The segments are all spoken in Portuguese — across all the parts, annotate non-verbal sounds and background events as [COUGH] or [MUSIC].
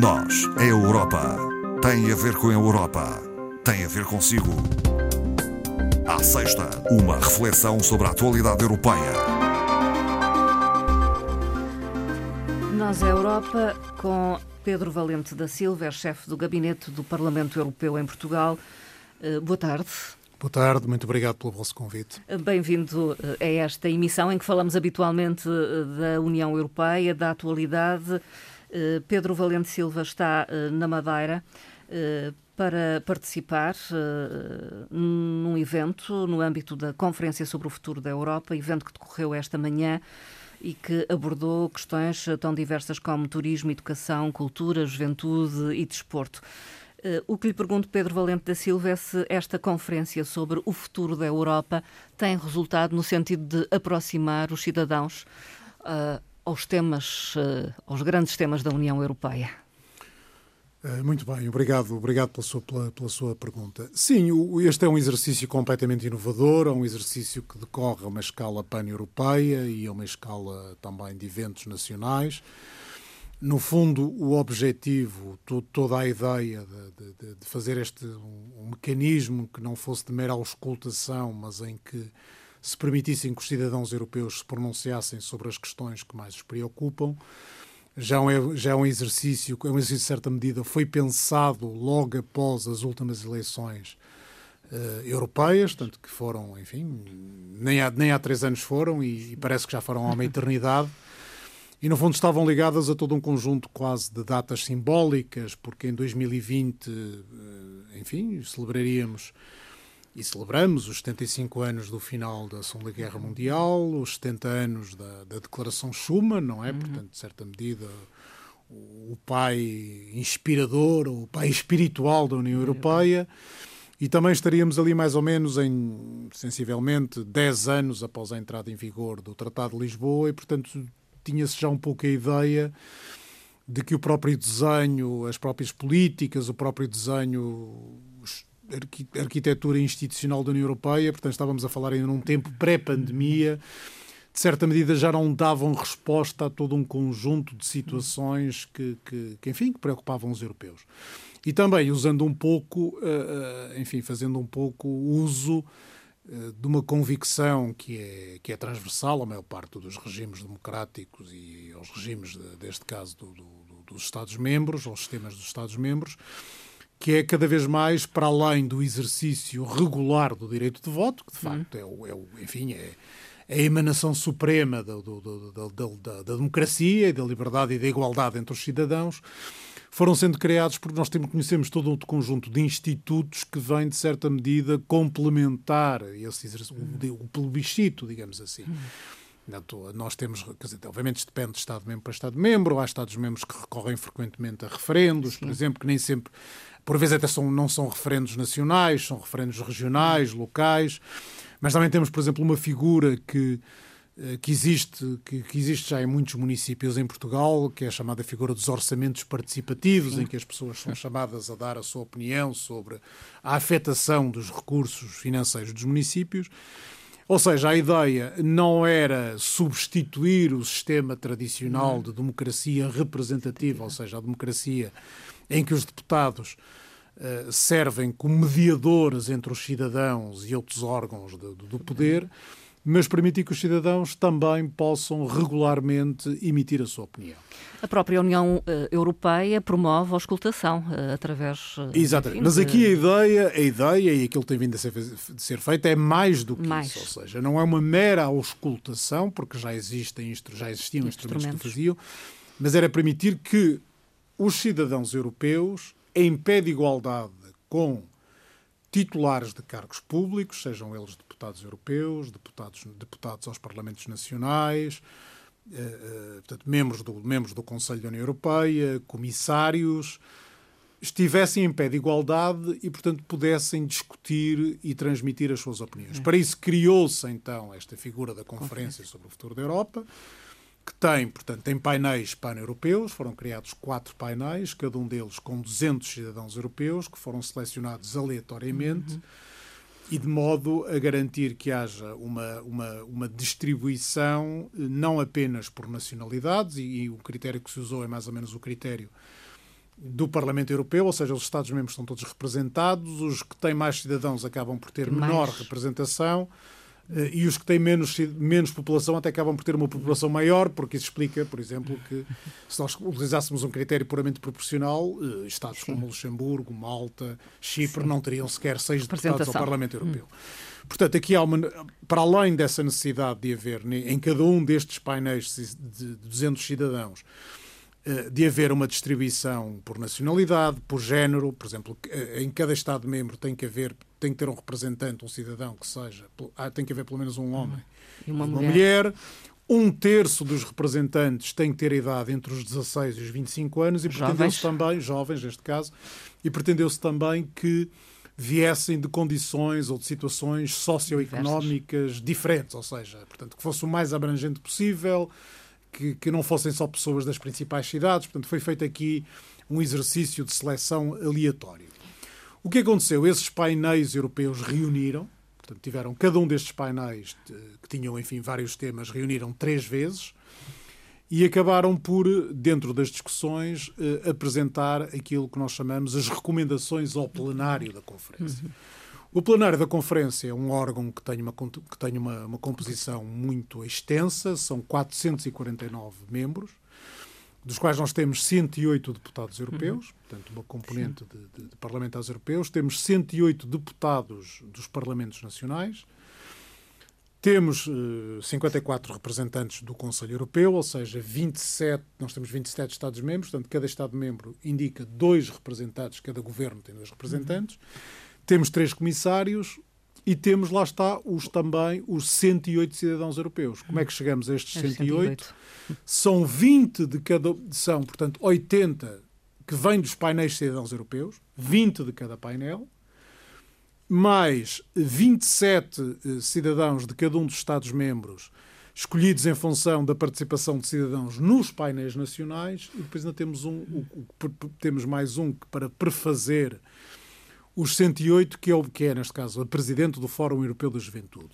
Nós, a Europa, tem a ver com a Europa, tem a ver consigo. À sexta, uma reflexão sobre a atualidade europeia. Nós, a Europa, com Pedro Valente da Silva, é chefe do Gabinete do Parlamento Europeu em Portugal. Eh, boa tarde. Boa tarde, muito obrigado pelo vosso convite. Bem-vindo eh, a esta emissão em que falamos habitualmente eh, da União Europeia, da atualidade. Pedro Valente Silva está na Madeira para participar num evento no âmbito da Conferência sobre o Futuro da Europa, evento que decorreu esta manhã e que abordou questões tão diversas como turismo, educação, cultura, juventude e desporto. Uh, o que lhe pergunto, Pedro Valente da Silva, é se esta conferência sobre o futuro da Europa tem resultado no sentido de aproximar os cidadãos uh, aos temas, uh, aos grandes temas da União Europeia. Muito bem, obrigado, obrigado pela sua, pela, pela sua pergunta. Sim, o, este é um exercício completamente inovador, é um exercício que decorre a uma escala pan-europeia e a uma escala também de eventos nacionais no fundo, o objetivo, toda a ideia de, de, de fazer este um, um, mecanismo que não fosse de mera auscultação, mas em que se permitissem que os cidadãos europeus se pronunciassem sobre as questões que mais os preocupam, já é, já é um exercício, é um exercício de certa medida, foi pensado logo após as últimas eleições uh, europeias, tanto que foram, enfim, nem há, nem há três anos foram e, e parece que já foram há uma [LAUGHS] eternidade. E no fundo estavam ligadas a todo um conjunto quase de datas simbólicas, porque em 2020, eh, enfim, celebraríamos e celebramos os 75 anos do final da Segunda Guerra Mundial, os 70 anos da, da Declaração Schuman, não é? Uhum. Portanto, de certa medida, o, pai inspirador, o pai espiritual da União Europeia. E também estaríamos ali mais ou menos em, sensivelmente, 10 anos após a entrada em vigor do Tratado de Lisboa e, portanto, tinha-se já um pouco a ideia de que o próprio desenho, as próprias políticas, o próprio desenho, arquitetura institucional da União Europeia, portanto estávamos a falar ainda num tempo pré-pandemia, de certa medida já não davam resposta a todo um conjunto de situações que, que, que enfim, que preocupavam os europeus. E também usando um pouco, eh, eh, enfim, fazendo um pouco uso eh, de uma convicção que é, que é transversal à maior parte dos regimes democráticos e aos regimes, de, deste caso, do, do, dos Estados-membros, aos sistemas dos Estados-membros, que é cada vez mais para além do exercício regular do direito de voto, que de uhum. facto é, o, é o enfim, é, é, a emanação suprema da, da, da, da democracia e da liberdade e da igualdade entre os cidadãos, foram sendo criados porque nós temos, conhecemos todo um conjunto de institutos que vêm, de certa medida, complementar esse, o, o plebiscito, digamos assim. Nós temos, dizer, obviamente isto depende de Estado-membro para Estado-membro, há Estados-membros que recorrem frequentemente a referendos, Sim. por exemplo, que nem sempre, por vezes até são, não são referendos nacionais, são referendos regionais, locais, mas também temos, por exemplo, uma figura que eh, que existe, que, que, existe já em muitos municípios em Portugal, que é a chamada figura dos orçamentos participativos, Sim. em que as pessoas são chamadas a dar a sua opinião sobre a afetação dos recursos financeiros dos municípios. Ou seja, a ideia não era substituir o sistema tradicional de democracia representativa, ou seja, a democracia em que os deputados uh, servem como mediadores entre os cidadãos e outros órgãos de, de, do poder mas permitir que os cidadãos também possam regularmente emitir a sua opinião. A própria União uh, Europeia promove a auscultação uh, através. Uh, Exatamente. Enfim, mas aqui a ideia, a ideia e aquilo que tem vindo a ser, de ser feito é mais do que mais. isso. Ou seja, não é uma mera auscultação, porque já existem já existiam instrumentos, instrumentos que faziam, mas era permitir que os cidadãos europeus, em pé de igualdade com titulares de cargos públicos, sejam eles deputados europeus, deputados, deputados aos parlamentos nacionais, eh, eh, portanto, membros do, membros do Conselho da União Europeia, comissários, estivessem em pé de igualdade e, portanto, pudessem discutir e transmitir as suas opiniões. Para isso criou-se, então, esta figura da Conferência sobre o Futuro da Europa, que tem, portanto, tem painéis pan-europeus, foram criados quatro painéis, cada um deles com 200 cidadãos europeus, que foram selecionados aleatoriamente, uhum. e de modo a garantir que haja uma, uma, uma distribuição não apenas por nacionalidades, e, e, o critério que se usou é mais ou menos o critério do Parlamento Europeu, ou seja, os Estados-membros estão todos representados, os que têm mais cidadãos acabam por ter mais. menor representação. Eh, e os que têm menos, menos população até acabam por ter uma população maior, porque isso explica, por exemplo, que se nós utilizássemos um critério puramente proporcional, eh, Estados Sim. como Luxemburgo, Malta, Chipre Sim. não teriam sequer seis deputados ao Parlamento Europeu. Hum. Portanto, aqui há uma. Para além dessa necessidade de haver em cada um destes painéis de 200 cidadãos eh, de haver uma distribuição por nacionalidade, por género, por exemplo, em cada Estado-membro tem que haver, tem que ter um representante, um cidadão que seja, ah, tem que haver pelo menos um homem e uma, uma mulher. mulher. Um terço dos representantes tem que ter idade entre os 16 e os 25 anos e pretendeu-se também, jovens neste caso, e pretendeu-se também que viessem de condições ou de situações socioeconómicas diferentes, ou seja, portanto, que fosse o mais abrangente possível, que, que não fossem só pessoas das principais cidades. Portanto, foi feito aqui um exercício de seleção aleatório. O que aconteceu? Esses painéis europeus reuniram, portanto, tiveram cada um destes painéis, que tinham, enfim, vários temas, reuniram três vezes e acabaram por, dentro das discussões, eh, apresentar aquilo que nós chamamos as recomendações ao plenário da Conferência. Uhum. O plenário da Conferência é um órgão que tem, uma, que tem uma, uma composição muito extensa, são 449 membros, dos quais nós temos 108 deputados europeus, uhum. portanto, uma componente de, de, de, parlamentares europeus, temos 108 deputados dos parlamentos nacionais, temos uh, eh, 54 representantes do Conselho Europeu, ou seja, 27, nós temos 27 Estados-membros, portanto, cada Estado-membro indica dois representantes, cada governo tem dois representantes. Uhum. Temos três comissários e temos, lá está, os também os 108 cidadãos europeus. Como é que chegamos a estes 108? 108. São 20 de cada. São, portanto, 80 que vêm dos painéis de cidadãos europeus, 20 de cada painel, mais 27 eh, cidadãos de cada um dos Estados-membros escolhidos em função da participação de cidadãos nos painéis nacionais, e depois ainda temos, um, temos mais um para prefazer os 108, que é o que é, neste caso, a presidente do Fórum Europeu da Juventude.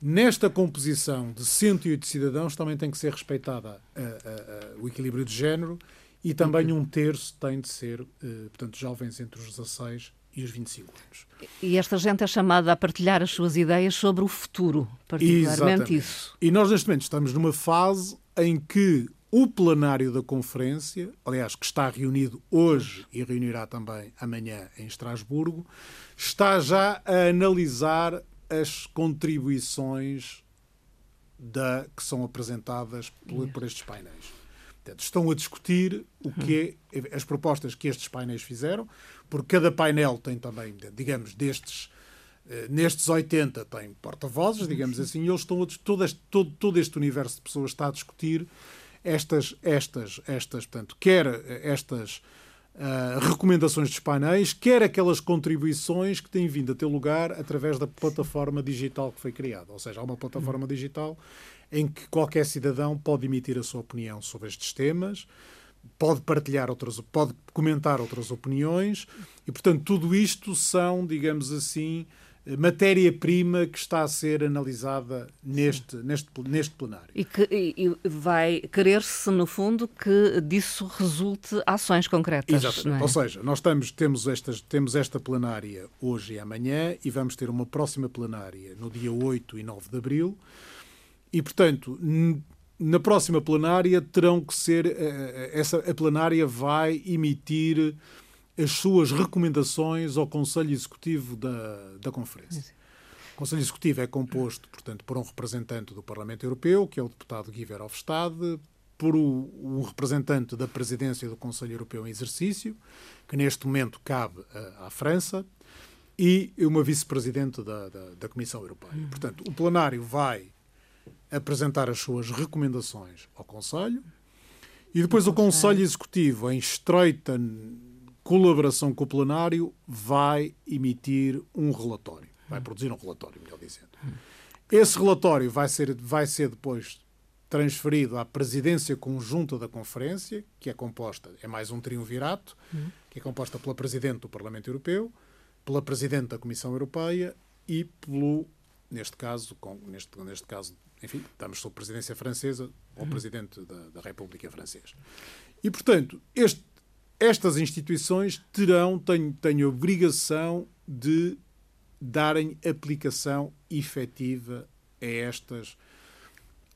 Nesta composição de 108 cidadãos também tem que ser respeitada a, a, a, o equilíbrio de género e também um terço tem de ser, portanto, jovens entre os 16 e os 25 anos. E esta gente é chamada a partilhar as suas ideias sobre o futuro, particularmente Exatamente. isso. E nós, neste momento, estamos numa fase em que o plenário da conferência, aliás, que está reunido hoje e reunirá também amanhã em Estrasburgo, está já a analisar as contribuições da, que são apresentadas por, por estes painéis. Portanto, estão a discutir o que é, as propostas que estes painéis fizeram, porque cada painel tem também, digamos, destes eh, nestes 80 tem porta-vozes, digamos assim, e eles estão a, todo, este, todo, todo este universo de pessoas está a discutir estas, estas, estas, portanto, quer estas uh, recomendações dos painéis, quer aquelas contribuições que têm vindo a ter lugar através da plataforma digital que foi criada. Ou seja, há uma plataforma digital em que qualquer cidadão pode emitir a sua opinião sobre estes temas, pode partilhar outras, pode comentar outras opiniões e, portanto, tudo isto são, digamos assim, matéria-prima que está a ser analisada neste, neste, neste plenário. E que e vai querer-se, no fundo, que disso resulte ações concretas. Exatamente. É? Ou seja, nós estamos, temos, estas, temos esta plenária hoje e amanhã e vamos ter uma próxima plenária no dia 8 e 9 de abril. E, portanto, na próxima plenária terão que ser. Eh, eh, essa, a plenária vai emitir as suas recomendações ao Conselho Executivo da, da Conferência. O Conselho Executivo é composto, portanto, por um representante do Parlamento Europeu, que é o deputado Guy Verhofstadt, por um representante da presidência do Conselho Europeu em exercício, que neste momento cabe à, França, e uma vice-presidente da, da, da, Comissão Europeia. Uhum. Portanto, o plenário vai apresentar as suas recomendações ao Conselho e depois o Conselho Executivo, em estreita colaboração com o plenário, vai emitir um relatório. Vai produzir um relatório, melhor dizendo. Esse relatório vai ser, vai ser depois transferido à presidência conjunta da conferência, que é composta, é mais um triunvirato, que é composta pela Presidente do Parlamento Europeu, pela Presidente da Comissão Europeia e pelo, neste caso, com, neste, neste caso, enfim, estamos sob presidência francesa, ou Presidente da, da República Francesa. E, portanto, este estas instituições terão, a obrigação de darem aplicação efetiva a estas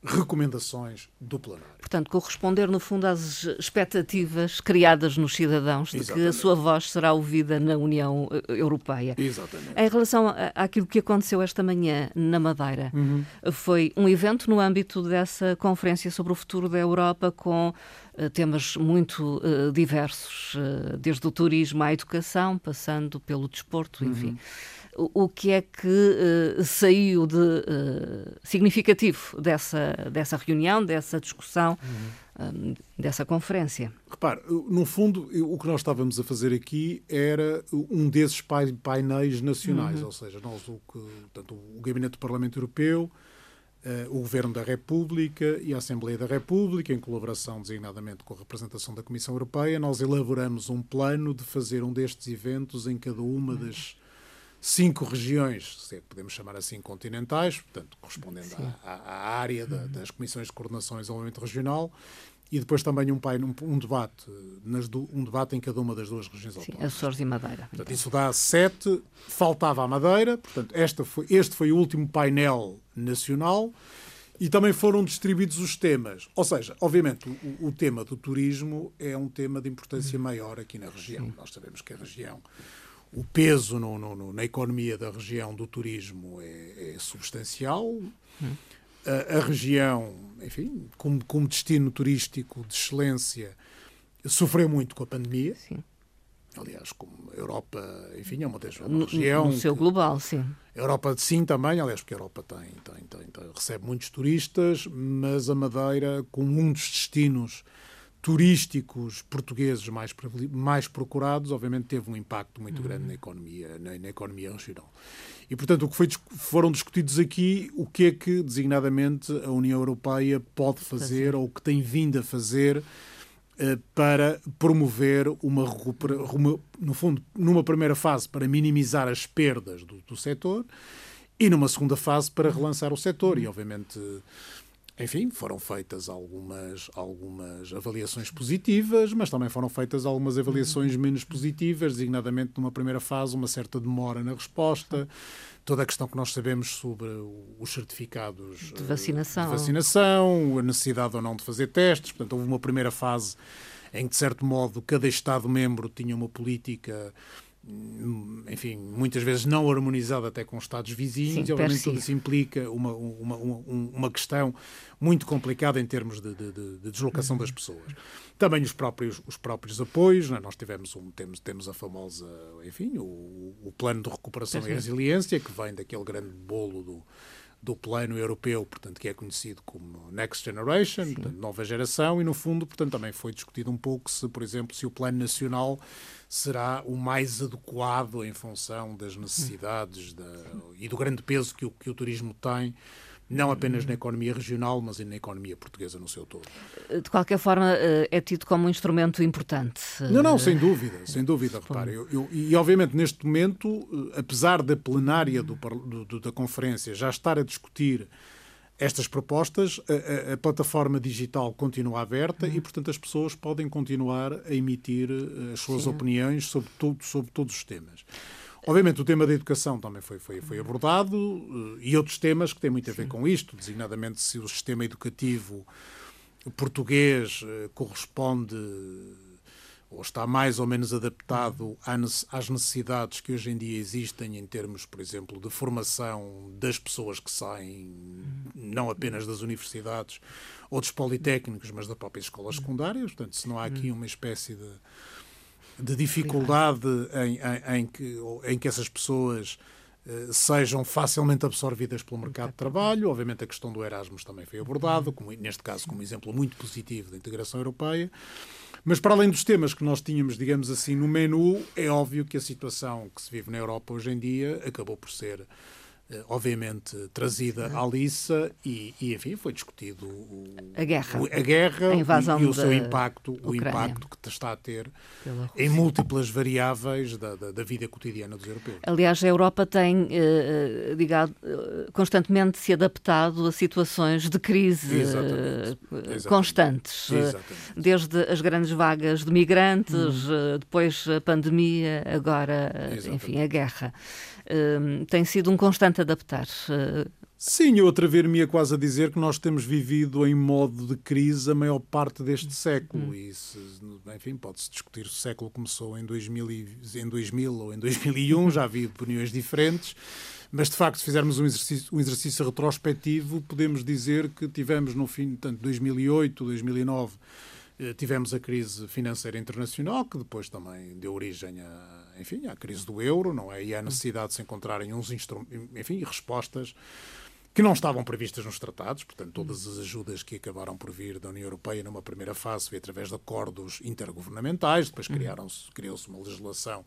recomendações do plenário. Portanto, corresponder, no fundo, às expectativas criadas nos cidadãos de Exatamente. que a sua voz será ouvida na União eh, Europeia. Exatamente. Em relação àquilo que aconteceu esta manhã na Madeira, uhum. foi um evento no âmbito dessa conferência sobre o futuro da Europa com uh, temas muito uh, diversos, uh, desde o turismo à educação, passando pelo desporto, enfim. Uhum o, que é que uh, saiu de uh, significativo dessa, dessa reunião, dessa discussão, uhum. um, dessa conferência? Repare, no fundo, o que nós estávamos a fazer aqui era um desses painéis nacionais, uhum. ou seja, nós, o, que, portanto, o Gabinete do Parlamento Europeu, Uh, o Governo da República e a Assembleia da República, em colaboração designadamente com a representação da Comissão Europeia, nós elaboramos um plano de fazer um destes eventos em cada uma uhum. das cinco regiões, se podemos chamar assim, continentais, portanto, correspondendo à, à, área da, das comissões de coordenação e desenvolvimento regional, e depois também um, um, um debate, nas, um debate em cada uma das duas regiões Sim, autónomas. Açores e Madeira. Portanto, isso dá sete, faltava a Madeira, portanto, esta foi, este foi o último painel nacional, e também foram distribuídos os temas. Ou seja, obviamente, o, o tema do turismo é um tema de importância maior aqui na região. Sim. Nós sabemos que a região o peso no, no, na economia da região do turismo é, é substancial. Hum. A, a, região, enfim, como, como, destino turístico de excelência, sofreu muito com a pandemia. Sim. Aliás, como a Europa, enfim, é uma das no, região. No seu que, global, sim. A Europa, sim, também, aliás, porque a Europa tem, tem, tem, tem, recebe muitos turistas, mas a Madeira, como um dos destinos turísticos portugueses mais, mais procurados, obviamente teve um impacto muito grande na uhum. economia, na, na economia regional. E, portanto, o que foi, foram discutidos aqui, o que é que, designadamente, a União Europeia pode fazer ou que tem vindo a fazer eh, para promover uma, uma, no fundo, numa primeira fase, para minimizar as perdas do, do setor e numa segunda fase para relançar o setor. E, obviamente, enfim, foram feitas algumas, algumas avaliações positivas, mas também foram feitas algumas avaliações menos positivas, designadamente numa primeira fase, uma certa demora na resposta, toda a questão que nós sabemos sobre os certificados de vacinação. de vacinação, a necessidade ou não de fazer testes. Portanto, houve uma primeira fase em que, de certo modo, cada Estado-membro tinha uma política enfim, muitas vezes não harmonizado até com Estados vizinhos, Sim, obviamente tudo isso implica uma, uma, uma, uma questão muito complicada em termos de, de, de deslocação das pessoas. Também os próprios, os próprios apoios, né? nós tivemos, um, temos, temos a famosa, enfim, o, o plano de recuperação e resiliência, que vem daquele grande bolo do, do plano europeu, portanto, que é conhecido como Next Generation, portanto, nova geração, e no fundo, portanto, também foi discutido um pouco se, por exemplo, se o plano nacional será o mais adequado em função das necessidades da, e do grande peso que o, que o turismo tem não apenas na economia regional, mas na economia portuguesa no seu todo. De qualquer forma, eh, é tido como um instrumento importante. Não, não, sem dúvida, sem dúvida. Repare, eu, eu, e obviamente neste momento, eh, apesar da plenária do, do, da conferência já estar a discutir estas propostas, a, a, a plataforma digital continua aberta uhum. e, portanto, as pessoas podem continuar a emitir eh, as suas Sim. opiniões sobre, todo, sobre todos os temas. Obviamente, o tema da educação também foi, foi, foi abordado uh, e outros temas que têm muito a ver Sim. com isto, designadamente se o sistema educativo português uh, corresponde ou está mais ou menos adaptado às necessidades que hoje em dia existem em termos, por exemplo, de formação das pessoas que saem, não apenas das universidades ou dos politécnicos, mas das próprias escolas secundárias. Portanto, se não há aqui uma espécie de de dificuldade em, em, em, que, em que essas pessoas uh, sejam facilmente absorvidas pelo mercado de trabalho. Obviamente, a questão do Erasmus também foi abordado, como, neste caso, como exemplo muito positivo da integração europeia. Mas, para além dos temas que nós tínhamos, digamos assim, no menu, é óbvio que a situação que se vive na Europa hoje em dia acabou por ser eh, obviamente trazida à liça e, e, enfim, foi discutido o, a guerra, o, a guerra a invasão e, e o seu impacto, Ucrânia. o impacto que está a ter em múltiplas variáveis da, da, da, vida cotidiana dos europeus. Aliás, a Europa tem, eh, digado, eh, constantemente se adaptado a situações de crise Exatamente. Exatamente. constantes, Exatamente. desde as grandes vagas de migrantes, hum. depois a pandemia, agora, enfim, a guerra. Tem sido um constante adaptar. Uh... Sim, eu atrever-me-ia quase a dizer que nós temos vivido em modo de crise a maior parte deste século. Hum. E, se, enfim, pode-se discutir se o século começou em 2000, em 2000 ou em 2001, já havia opiniões diferentes. Mas, de facto, se fizermos um exercício, um exercício retrospectivo, podemos dizer que tivemos, no fim, tanto 2008, 2009, eh, tivemos a crise financeira internacional, que depois também deu origem a enfim, à crise do euro, não é? E à necessidade de se encontrarem uns enfim, respostas que não estavam previstas nos tratados, portanto, todas as ajudas que acabaram por vir da União Europeia numa primeira fase foi através de acordos intergovernamentais, depois uhum. criou-se uma legislação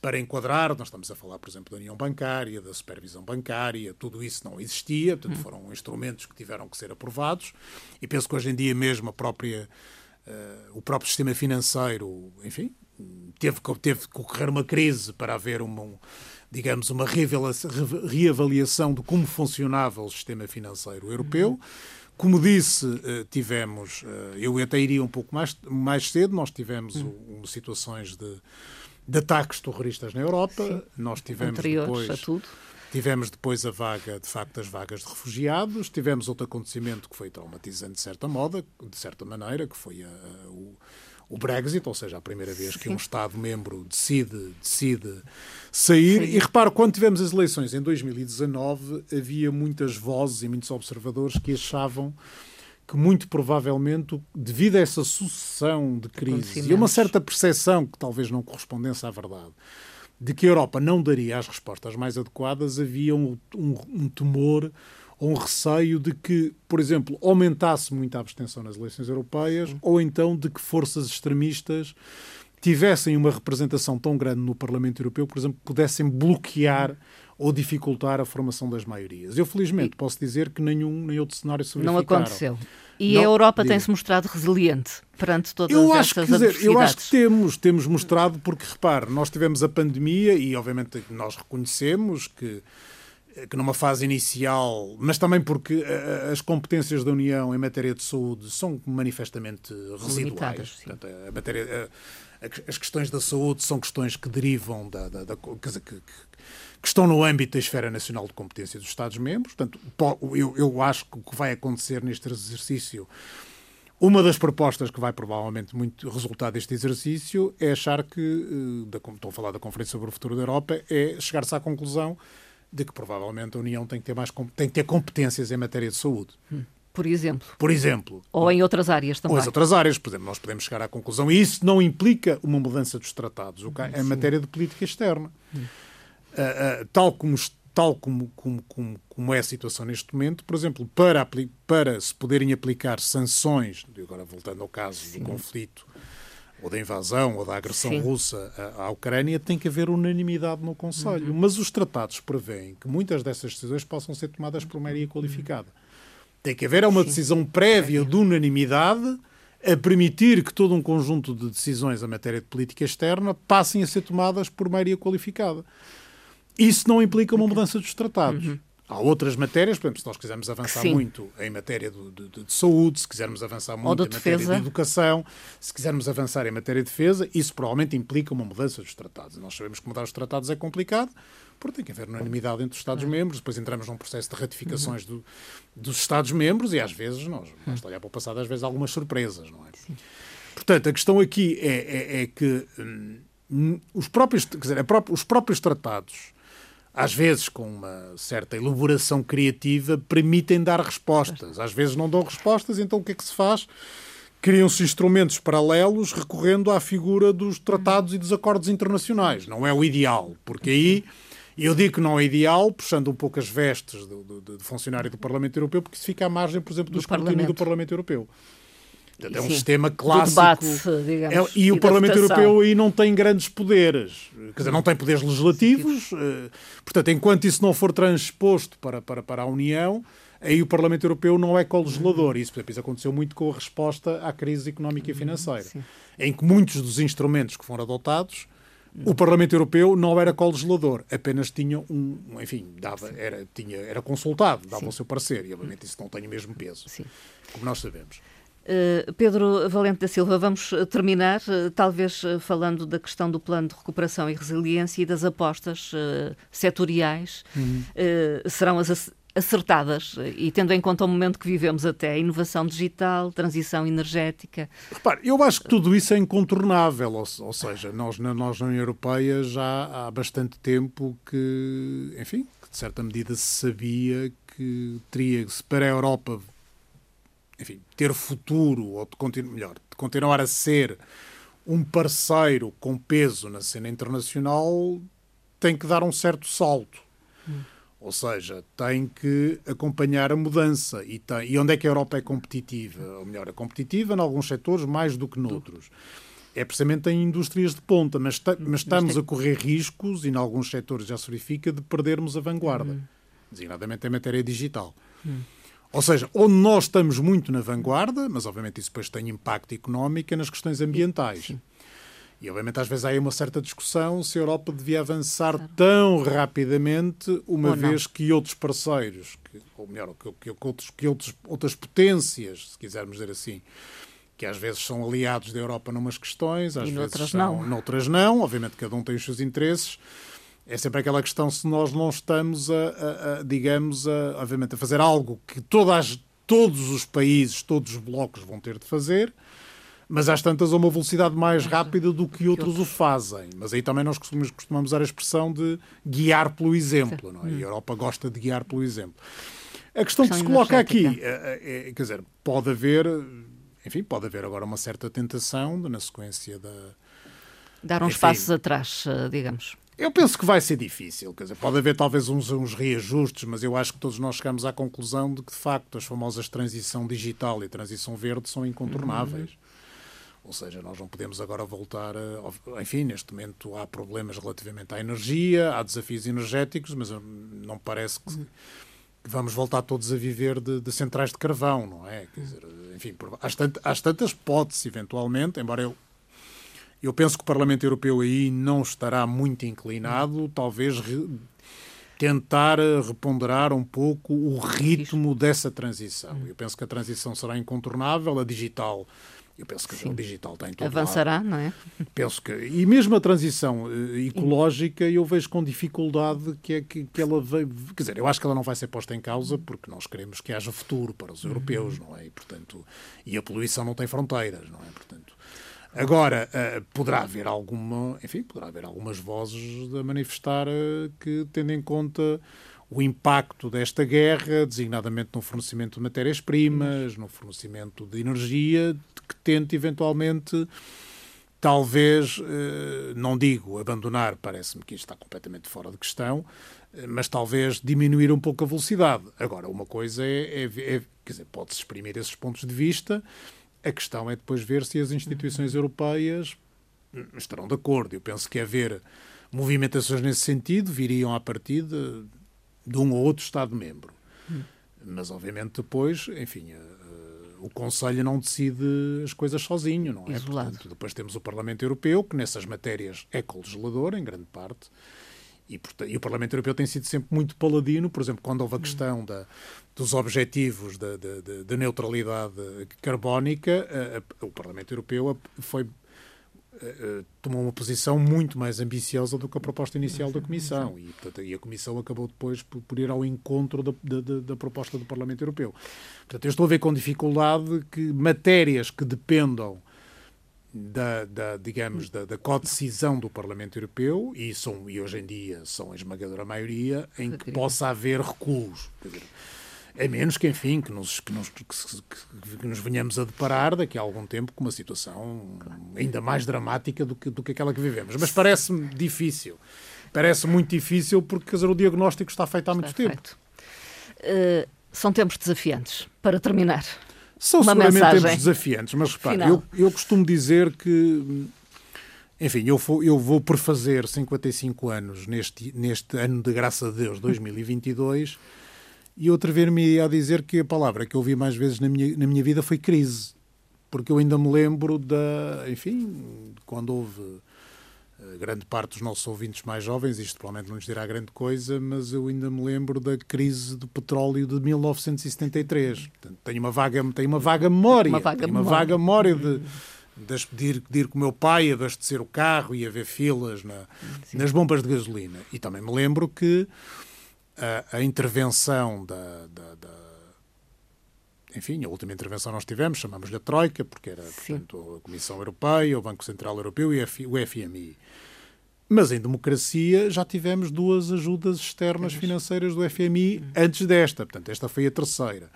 para enquadrar, nós estamos a falar, por exemplo, da União Bancária, da Supervisão Bancária, tudo isso não existia, portanto, uhum. foram instrumentos que tiveram que ser aprovados, e penso que hoje em dia mesmo a própria, o próprio sistema financeiro, enfim, teve, teve que ocorrer uma crise para haver uma, um, digamos, uma reavaliação de como funcionava o sistema financeiro europeu. Como disse, eh, tivemos, eh, eu até iria um pouco mais, mais cedo, nós tivemos um, situações de, de ataques terroristas na Europa, Sim. nós tivemos depois... A tudo. Tivemos depois a vaga, de facto, as vagas de refugiados, tivemos outro acontecimento que foi traumatizante de certa moda, de certa maneira, que foi a, a, o, o Brexit, ou seja, a primeira vez que um Estado-membro decide, decide sair. E reparo, quando tivemos as eleições em 2019, havia muitas vozes e muitos observadores que achavam que muito provavelmente, devido a essa sucessão de crises e uma certa percepção que talvez não correspondesse à verdade, de que a Europa não daria as respostas mais adequadas, havia um, um, um temor ou um receio de que, por exemplo, aumentasse muito a abstenção nas eleições europeias, ou então de que forças extremistas tivessem uma representação tão grande no Parlamento Europeu, por exemplo, pudessem bloquear ou dificultar a formação das maiorias. Eu, felizmente, posso dizer que nenhum nem outro cenário se Não aconteceu. E não, a Europa tem-se mostrado resiliente perante todas eu acho que, dizer, Eu acho que temos, temos mostrado, porque, repare, nós tivemos a pandemia e, obviamente, nós reconhecemos que que numa fase inicial, mas também porque as competências da União em matéria de saúde são manifestamente residuais. Portanto, a matéria, a, as questões da saúde são questões que derivam da, da, da que, que, que, estão no âmbito da esfera nacional de competência dos Estados-membros. Portanto, eu, eu acho que o que vai acontecer neste exercício uma das propostas que vai provavelmente muito resultar deste exercício é achar que, eh, estou a falar da Conferência sobre o Futuro da Europa, é chegar-se à conclusão de que provavelmente a União tem que ter, mais, tem que ter competências em matéria de saúde. Hum. Por exemplo. Por exemplo. Ou em outras áreas também. Ou em outras áreas, por exemplo, nós podemos chegar à conclusão, e isso não implica uma mudança dos tratados, o que é em matéria de política externa. Hum. Uh, uh, tal como, tal como, como, como, como, é a situação neste momento, por exemplo, para, para se poderem aplicar sanções, agora voltando ao caso Sim. do conflito ou da invasão ou da agressão Sim. russa à, à, Ucrânia, tem que haver unanimidade no Conselho. Uhum. Mas os tratados prevêem que muitas dessas decisões possam ser tomadas por maioria qualificada. Tem que haver uma Sim. decisão prévia de unanimidade a permitir que todo um conjunto de decisões em matéria de política externa passem a ser tomadas por maioria qualificada. Isso não implica uma mudança dos tratados. Uhum. Há outras matérias, por exemplo, se nós quisermos avançar Sim. muito em matéria de, de, de, saúde, se quisermos avançar muito em defesa. matéria de educação, se quisermos avançar em matéria de defesa, isso provavelmente implica uma mudança dos tratados. Nós sabemos que mudar os tratados é complicado, porque tem que haver unanimidade entre os Estados-membros, depois entramos num processo de ratificações uhum. do, dos Estados-membros e às vezes, nós, basta olhar para o passado, às vezes há algumas surpresas, não é? Sim. Portanto, a questão aqui é, é, é que hum, os, próprios, quer dizer, própria, os próprios tratados às vezes com uma certa elaboração criativa, permitem dar respostas. Às vezes não dão respostas, então o que é que se faz? Criam-se instrumentos paralelos recorrendo à figura dos tratados e dos acordos internacionais. Não é o ideal, porque aí eu digo que não é ideal, puxando um pouco as vestes do, do, do funcionário do Parlamento Europeu, porque isso fica à margem, por exemplo, do, do escrutínio do Parlamento Europeu. Portanto, é um Sim, sistema clássico. Debate, digamos, é, e, e o Parlamento Europeu aí não tem grandes poderes. Quer dizer, não tem poderes legislativos. Uh, portanto, enquanto isso não for transposto para, para, para a União, aí o Parlamento Europeu não é co-legislador. Isso, por exemplo, isso aconteceu muito com a resposta à crise económica e financeira, Sim. em que muitos dos instrumentos que foram adotados o Parlamento Europeu não era co-legislador, apenas tinha um, enfim, dava, era, tinha, era consultado, dava Sim. o seu parecer, e obviamente isso não tem o mesmo peso, Sim. como nós sabemos. Uh, Pedro Valente da Silva, vamos terminar, uh, talvez falando da questão do plano de recuperação e resiliência e das apostas setoriais. Uhum. serão as, acertadas e tendo em conta o momento que vivemos até, inovação digital, transição energética. Repare, eu acho que tudo isso é incontornável, ou, ou seja, nós, nós na União Europeia já há bastante tempo que, enfim, que de certa medida se sabia que teria-se para a Europa, enfim, ter futuro, ou de melhor, de continuar a ser um parceiro com peso na cena internacional, tem que dar um certo salto. Hum. Ou seja, tem que acompanhar a mudança. E, tem, e onde é que a Europa é competitiva? Ou melhor, é competitiva em alguns setores mais do que noutros. É precisamente em indústrias de ponta, mas, mas estamos a correr riscos, e em alguns setores já se verifica, de perdermos a vanguarda, uhum. designadamente em matéria digital. Uhum. Ou seja, onde nós estamos muito na vanguarda, mas obviamente isso depois tem impacto económico, é nas questões ambientais. Sim. E obviamente às vezes há aí uma certa discussão se a Europa devia avançar claro. tão rapidamente, uma vez que outros parceiros, que, ou melhor, que, que, que, outros, que outros, outras potências, se quisermos dizer assim, que às vezes são aliados da Europa numas questões, às e vezes noutras são, não. noutras não. Obviamente cada um tem os seus interesses. É sempre aquela questão se nós não estamos a, a, a digamos, a, obviamente, a fazer algo que todas, todos os países, todos os blocos vão ter de fazer mas às tantas a uma velocidade mais rápida do que outros o fazem. Mas aí também nós costumamos, costumamos usar a expressão de guiar pelo exemplo, não é? E a hum. Europa gosta de guiar pelo exemplo. A questão, que se coloca aqui, é, é, quer dizer, pode haver, enfim, pode haver agora uma certa tentação de, na sequência da. Dar uns enfim, passos atrás, digamos. Eu penso que vai ser difícil, quer dizer, pode haver talvez uns, uns, reajustes, mas eu acho que todos nós chegamos à conclusão de que, de facto, as famosas transição digital e transição verde são incontornáveis. Uhum. Ou seja, nós não podemos agora voltar a. Enfim, neste momento há problemas relativamente à energia, há desafios energéticos, mas hum, não parece que, que vamos voltar todos a viver de, de, centrais de carvão, não é? Quer dizer, enfim, às, tantas, às tantas pode-se eventualmente, embora eu. Eu penso que o Parlamento Europeu aí não estará muito inclinado, talvez tentar reponderar um pouco o ritmo dessa transição. Eu penso que a transição será incontornável, a digital eu penso que Sim. o digital está em todo Avançará, lado. não é? Penso que. E mesmo a transição uh, ecológica, eu vejo com dificuldade que, é, que, que ela veio. Quer dizer, eu acho que ela não vai ser posta em causa porque nós queremos que haja futuro para os europeus, uhum. não é? E, portanto, e a poluição não tem fronteiras, não é? Portanto. Agora, uh, poderá haver alguma, enfim, poderá haver algumas vozes a manifestar uh, que, tendo em conta o impacto desta guerra, designadamente no fornecimento de matérias-primas, no fornecimento de energia, que tente eventualmente, talvez, eh, não digo abandonar, parece-me que isto está completamente fora de questão, eh, mas talvez diminuir um pouco a velocidade. Agora, uma coisa é, é, é quer dizer, pode-se exprimir esses pontos de vista, a questão é depois ver se as instituições europeias hum, estarão de acordo. Eu penso que haver movimentações nesse sentido viriam a partir de de um ou outro Estado-membro. Hum. Mas, obviamente, depois, enfim, uh, o Conselho não decide as coisas sozinho, não é? Isolado. Portanto, depois temos o Parlamento Europeu, que nessas matérias é co-legislador, em grande parte, e, portanto, e, o Parlamento Europeu tem sido sempre muito paladino, por exemplo, quando houve a questão da, dos objetivos da, da, da neutralidade carbónica, a, a, o Parlamento Europeu foi tomou uma posição muito mais ambiciosa do que a proposta inicial da Comissão. E, portanto, e a Comissão acabou depois por, por ir ao encontro da, da, da, proposta do Parlamento Europeu. Portanto, eu estou a ver com dificuldade que matérias que dependam da, da digamos, da, da co-decisão do Parlamento Europeu, e, são, e hoje em dia são a esmagadora maioria, em que possa haver recuos. A menos que, enfim, que nos, que, nos, que, que nos venhamos a deparar daqui a algum tempo com uma situação ainda mais dramática do que, do que aquela que vivemos. Mas parece-me difícil. Parece muito difícil porque dizer, o diagnóstico está feito há está muito feito. tempo. Uh, são tempos desafiantes. Para terminar. São uma seguramente mensagem tempos desafiantes, mas repare, eu, eu costumo dizer que enfim, eu vou, eu vou por fazer 55 anos neste, neste ano de graça a Deus, 2022, e eu atrever-me a dizer que a palavra que eu ouvi mais vezes na minha, na minha vida foi crise. Porque eu ainda me lembro da. Enfim, quando houve grande parte dos nossos ouvintes mais jovens, isto provavelmente não lhes dirá grande coisa, mas eu ainda me lembro da crise do petróleo de 1973. Portanto, tenho uma vaga, tenho uma vaga memória. Uma vaga tenho uma memória. vaga memória de de ir, de ir com o meu pai abastecer o carro e haver filas na, nas bombas de gasolina. E também me lembro que a, a intervenção da, da, da, Enfim, a última intervenção nós tivemos, chamamos-lhe a Troika, porque era portanto, a Comissão Europeia, o Banco Central Europeu e o FMI. Mas em democracia já tivemos duas ajudas externas financeiras do FMI antes desta. Portanto, esta foi a terceira.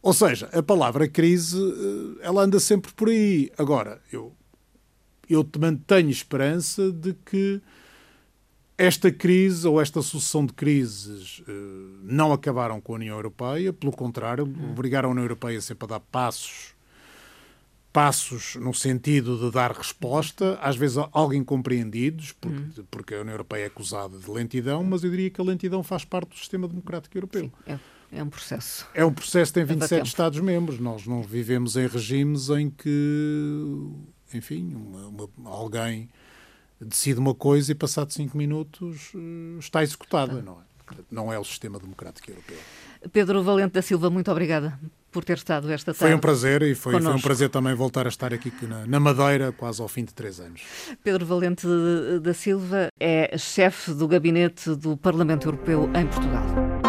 Ou seja, a palavra crise, eh, ela anda sempre por aí. Agora, eu, eu mantenho esperança de que esta crise ou esta sucessão de crises uh, não acabaram com a União Europeia, pelo contrário, obrigaram a União Europeia sempre a dar passos, passos no sentido de dar resposta, às vezes algo incompreendidos, porque, porque a União Europeia é acusada de lentidão, mas eu diria que a lentidão faz parte do sistema democrático europeu. Sim, é. É um processo. É um processo que tem 27 Estados-membros. Nós não vivemos em regimes em que, enfim, uma, uma, alguém decide uma coisa e, passado cinco minutos, eh, está executada, não é? Não é o sistema democrático europeu. Pedro Valente da Silva, muito obrigada por ter estado esta tarde. Foi um prazer e foi, foi um prazer também voltar a estar aqui na, na, Madeira, quase ao fim de três anos. Pedro Valente da Silva é chefe do gabinete do Parlamento Europeu em Portugal.